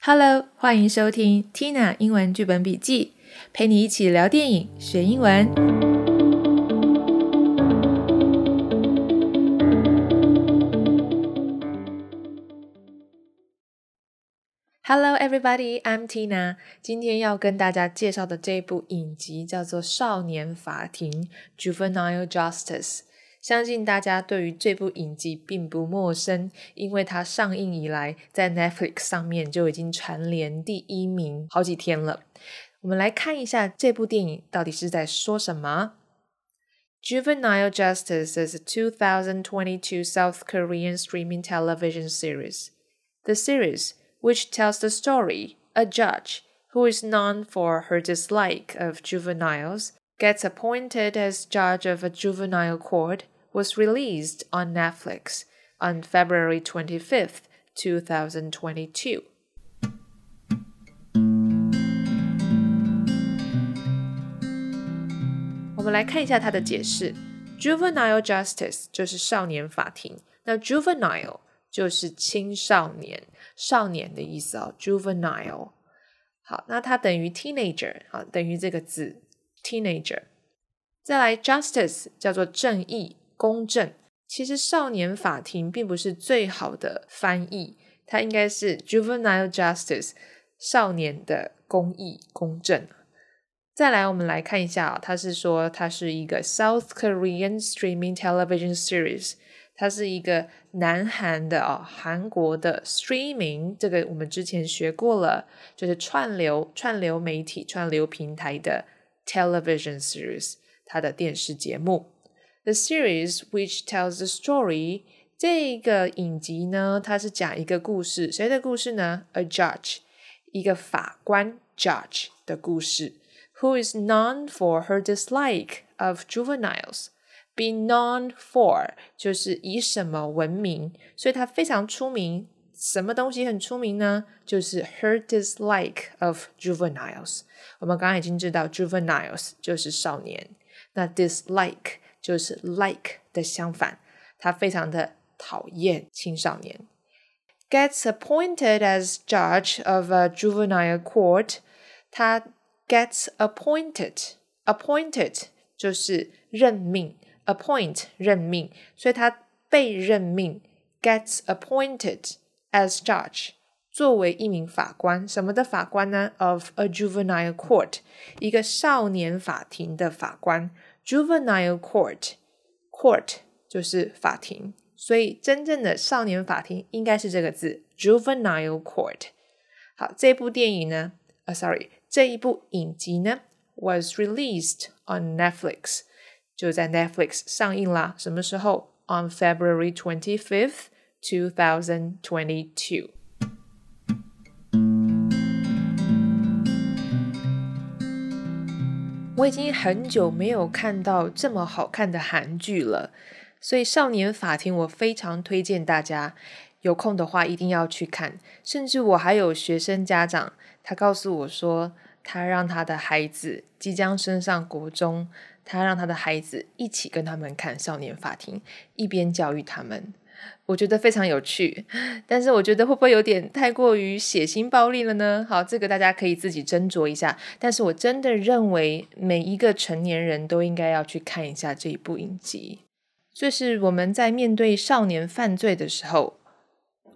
Hello，欢迎收听 Tina 英文剧本笔记，陪你一起聊电影学英文。Hello, everybody, I'm Tina。今天要跟大家介绍的这部影集叫做《少年法庭》（Juvenile Justice）。相信大家对于这部影集并不陌生，因为它上映以来，在 Netflix 上面就已经蝉联第一名好几天了。我们来看一下这部电影到底是在说什么。Juvenile Justice is a 2022 South Korean streaming television series. The series, which tells the story, a judge who is known for her dislike of juveniles gets appointed as judge of a juvenile court, was released on Netflix on February 25th, 2022. 我们来看一下它的解释。Juvenile justice 就是少年法庭，那 juvenile 就是青少年、少年的意思哦。juvenile 好，那它等于 teenager 好，等于这个字 teenager。再来，justice 叫做正义、 公正。其实少年法庭并不是最好的翻译，它应该是 juvenile justice，少年的公义、公正。再来，我们来看一下啊，它是说它是一个 South Korean streaming television series，它是一个南韩的啊，韩国的 streaming，这个我们之前学过了，就是串流、串流媒体、串流平台的 television series，它的电视节目。The series which tells the story，这个影集呢，它是讲一个故事，谁的故事呢？A judge，一个法官 judge 的故事。who is known for her dislike of juveniles. Be known for 就是以什么闻名，所以她非常出名。什么东西很出名呢？就是 her dislike of juveniles。我们刚刚已经知道 juveniles 就是少年，那 dislike 就是 like 的相反，她非常的讨厌青少年。Gets appointed as judge of a juvenile court，她 gets appointed. Appointed 就是任命，appoint 任命，所以他被任命，gets appointed as judge，作为一名法官。什么的法官呢？Of a juvenile court，一个少年法庭的法官。 Juvenile court，court 就是法庭，所以真正的少年法庭应该是这个字，juvenile court。好，这部电影呢？啊，sorry。这一部影集呢，was released on Netflix，就在 Netflix 上映啦。什么时候？On February twenty fifth, two thousand twenty two。 我已经很久没有看到这么好看的韩剧了，所以《少年法庭》我非常推荐大家，有空的话一定要去看。甚至我还有学生家长。他告诉我说，他让他的孩子即将升上国中，他让他的孩子一起跟他们看《少年法庭》，一边教育他们。我觉得非常有趣，但是我觉得会不会有点太过于血腥暴力了呢？好，这个大家可以自己斟酌一下。但是我真的认为每一个成年人都应该要去看一下这一部影集。就是我们在面对少年犯罪的时候，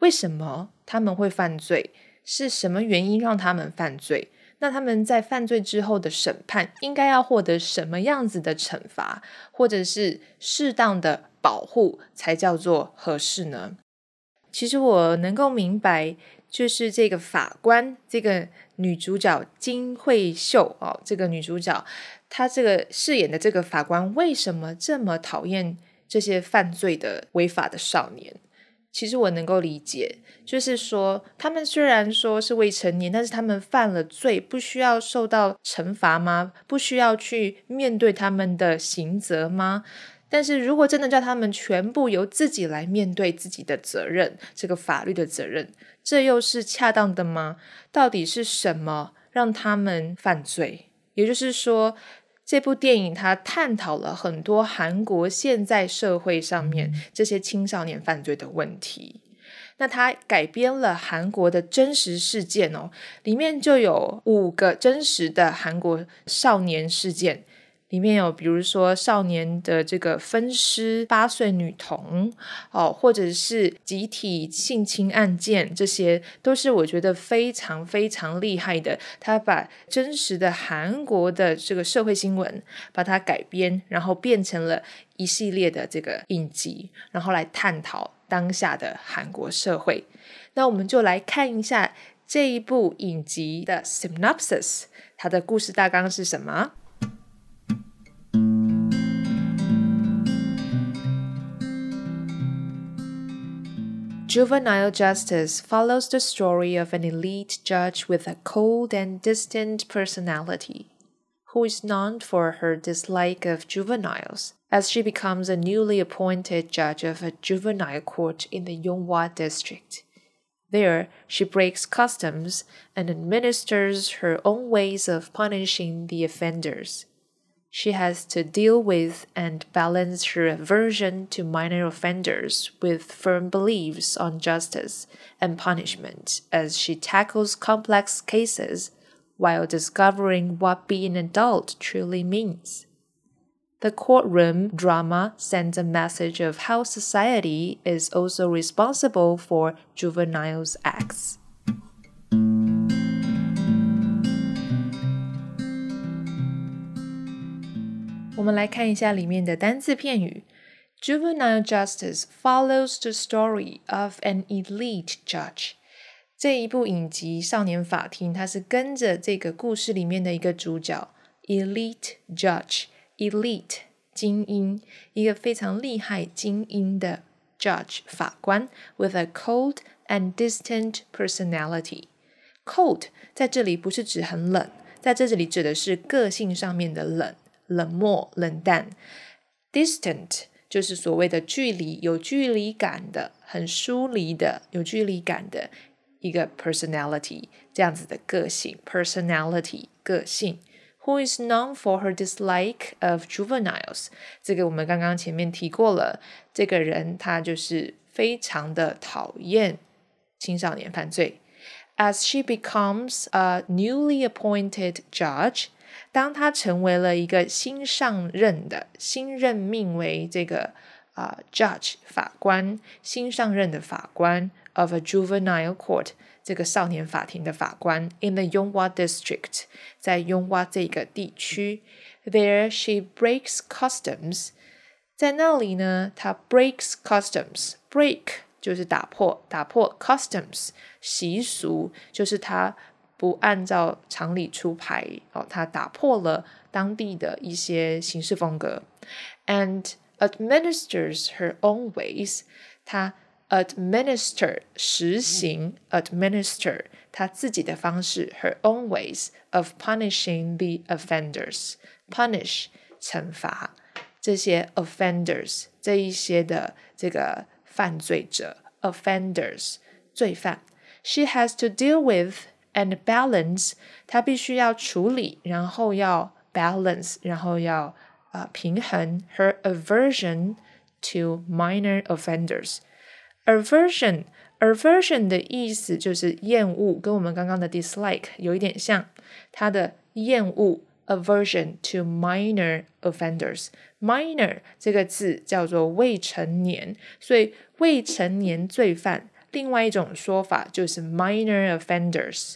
为什么他们会犯罪？是什么原因让他们犯罪？那他们在犯罪之后的审判应该要获得什么样子的惩罚，或者是适当的保护才叫做合适呢？其实我能够明白，就是这个法官，这个女主角金惠秀哦，这个女主角她这个饰演的这个法官为什么这么讨厌这些犯罪的违法的少年？其实我能够理解，就是说，他们虽然说是未成年，但是他们犯了罪，不需要受到惩罚吗？不需要去面对他们的刑责吗？但是如果真的叫他们全部由自己来面对自己的责任，这个法律的责任，这又是恰当的吗？到底是什么让他们犯罪？也就是说。这部电影它探讨了很多韩国现在社会上面这些青少年犯罪的问题。那它改编了韩国的真实事件哦，里面就有五个真实的韩国少年事件。里面有，比如说少年的这个分尸八岁女童哦，或者是集体性侵案件，这些都是我觉得非常非常厉害的。他把真实的韩国的这个社会新闻，把它改编，然后变成了一系列的这个影集，然后来探讨当下的韩国社会。那我们就来看一下这一部影集的 synopsis，它的故事大纲是什么？Juvenile Justice follows the story of an elite judge with a cold and distant personality, who is known for her dislike of juveniles, as she becomes a newly appointed judge of a juvenile court in the Yonghwa district. There, she breaks customs and administers her own ways of punishing the offenders she has to deal with and balance her aversion to minor offenders with firm beliefs on justice and punishment as she tackles complex cases while discovering what being an adult truly means. The courtroom drama sends a message of how society is also responsible for juveniles' acts. 们来看一下里面的单字片语。Juvenile justice follows the story of an elite judge。这一部影集《少年法庭》，它是跟着这个故事里面的一个主角，elite judge，elite 精英，一个非常厉害精英的 judge 法官，with a cold and distant personality。cold 在这里不是指很冷，在这里指的是个性上面的冷。 冷漠、冷淡；distant 就是所谓的距离，有距离感的、很疏离的、有距离感的一个 personality，这样子的个性 personality 个性。Who is known for her dislike of juveniles？这个我们刚刚前面提过了，这个人他就是非常的讨厌青少年犯罪。As she becomes a newly appointed judge。 当他成为了一个新上任的、新任命为这个啊 judge 法官、新上任的法官 of a juvenile court 这个少年法庭的法官 in the Yongwa district 在 Yongwa 这个地区，there she breaks customs，在那里呢，她 breaks customs break 就是打破，打破 customs 习俗就是她。不按照常理出牌哦，他打破了当地的一些行事风格，and administers her own ways。他 administer 实行 administer 他自己的方式，her own ways of punishing the offenders。punish 惩罚这些 offenders 这一些的这个犯罪者 offenders 罪犯。She has to deal with and balance，它必须要处理，然后要 balance，然后要啊、呃、平衡 her aversion to minor offenders。aversion aversion 的意思就是厌恶，跟我们刚刚的 dislike 有一点像，它的厌恶 aversion to minor offenders。minor 这个字叫做未成年，所以未成年罪犯。另外一种说法就是 minor offenders。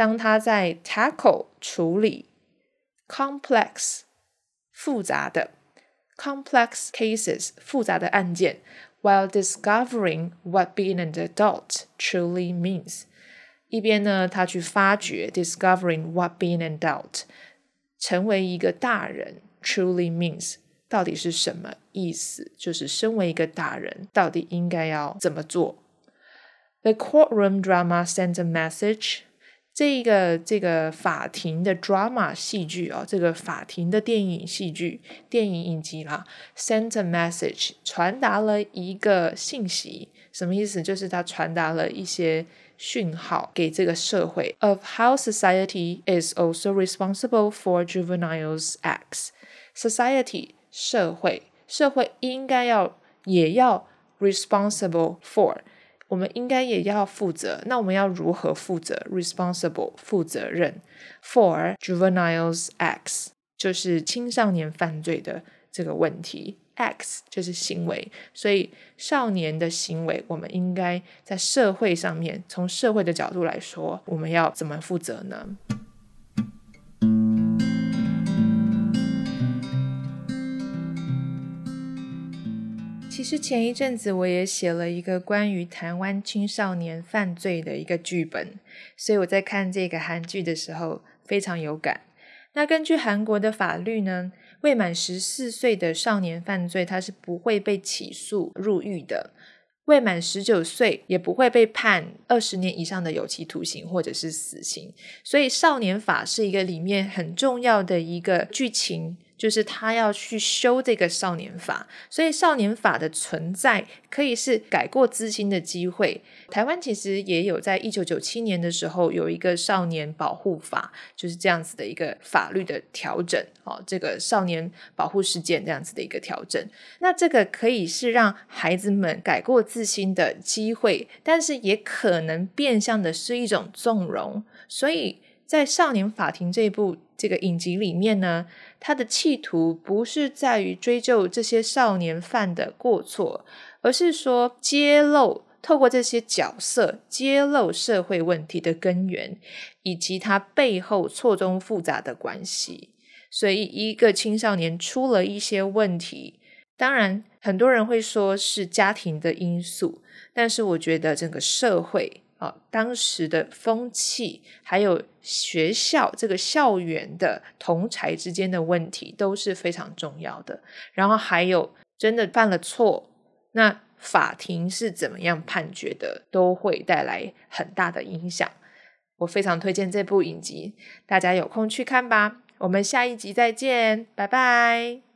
当他在 tackle 处理 complex 复杂的 complex cases 复杂的案件，while discovering what being an adult truly means，一边呢，他去发掘 discovering what being an adult 成为一个大人 truly means 到底是什么意思？就是身为一个大人，到底应该要怎么做？ The courtroom drama sent a message。 这个这个法庭的 drama 戏剧哦，这个法庭的电影戏剧、电影影集啦，sent a message 传达了一个信息，什么意思？就是它传达了一些讯号给这个社会，of how society is also responsible for juveniles' acts。society 社会社会应该要也要 responsible for。我们应该也要负责，那我们要如何负责？Responsible 负责任 for juveniles X，就是青少年犯罪的这个问题 X 就是行为，所以少年的行为，我们应该在社会上面，从社会的角度来说，我们要怎么负责呢？其实前一阵子我也写了一个关于台湾青少年犯罪的一个剧本，所以我在看这个韩剧的时候非常有感。那根据韩国的法律呢，未满十四岁的少年犯罪，他是不会被起诉入狱的；未满十九岁也不会被判二十年以上的有期徒刑或者是死刑。所以少年法是一个里面很重要的一个剧情。就是他要去修这个少年法，所以少年法的存在可以是改过自新的机会。台湾其实也有在一九九七年的时候有一个少年保护法，就是这样子的一个法律的调整哦，这个少年保护事件这样子的一个调整。那这个可以是让孩子们改过自新的机会，但是也可能变相的是一种纵容。所以在少年法庭这部这个影集里面呢。他的企图不是在于追究这些少年犯的过错，而是说揭露，透过这些角色揭露社会问题的根源，以及他背后错综复杂的关系。所以，一个青少年出了一些问题，当然很多人会说是家庭的因素，但是我觉得整个社会。啊，当时的风气，还有学校这个校园的同才之间的问题都是非常重要的。然后还有真的犯了错，那法庭是怎么样判决的，都会带来很大的影响。我非常推荐这部影集，大家有空去看吧。我们下一集再见，拜拜。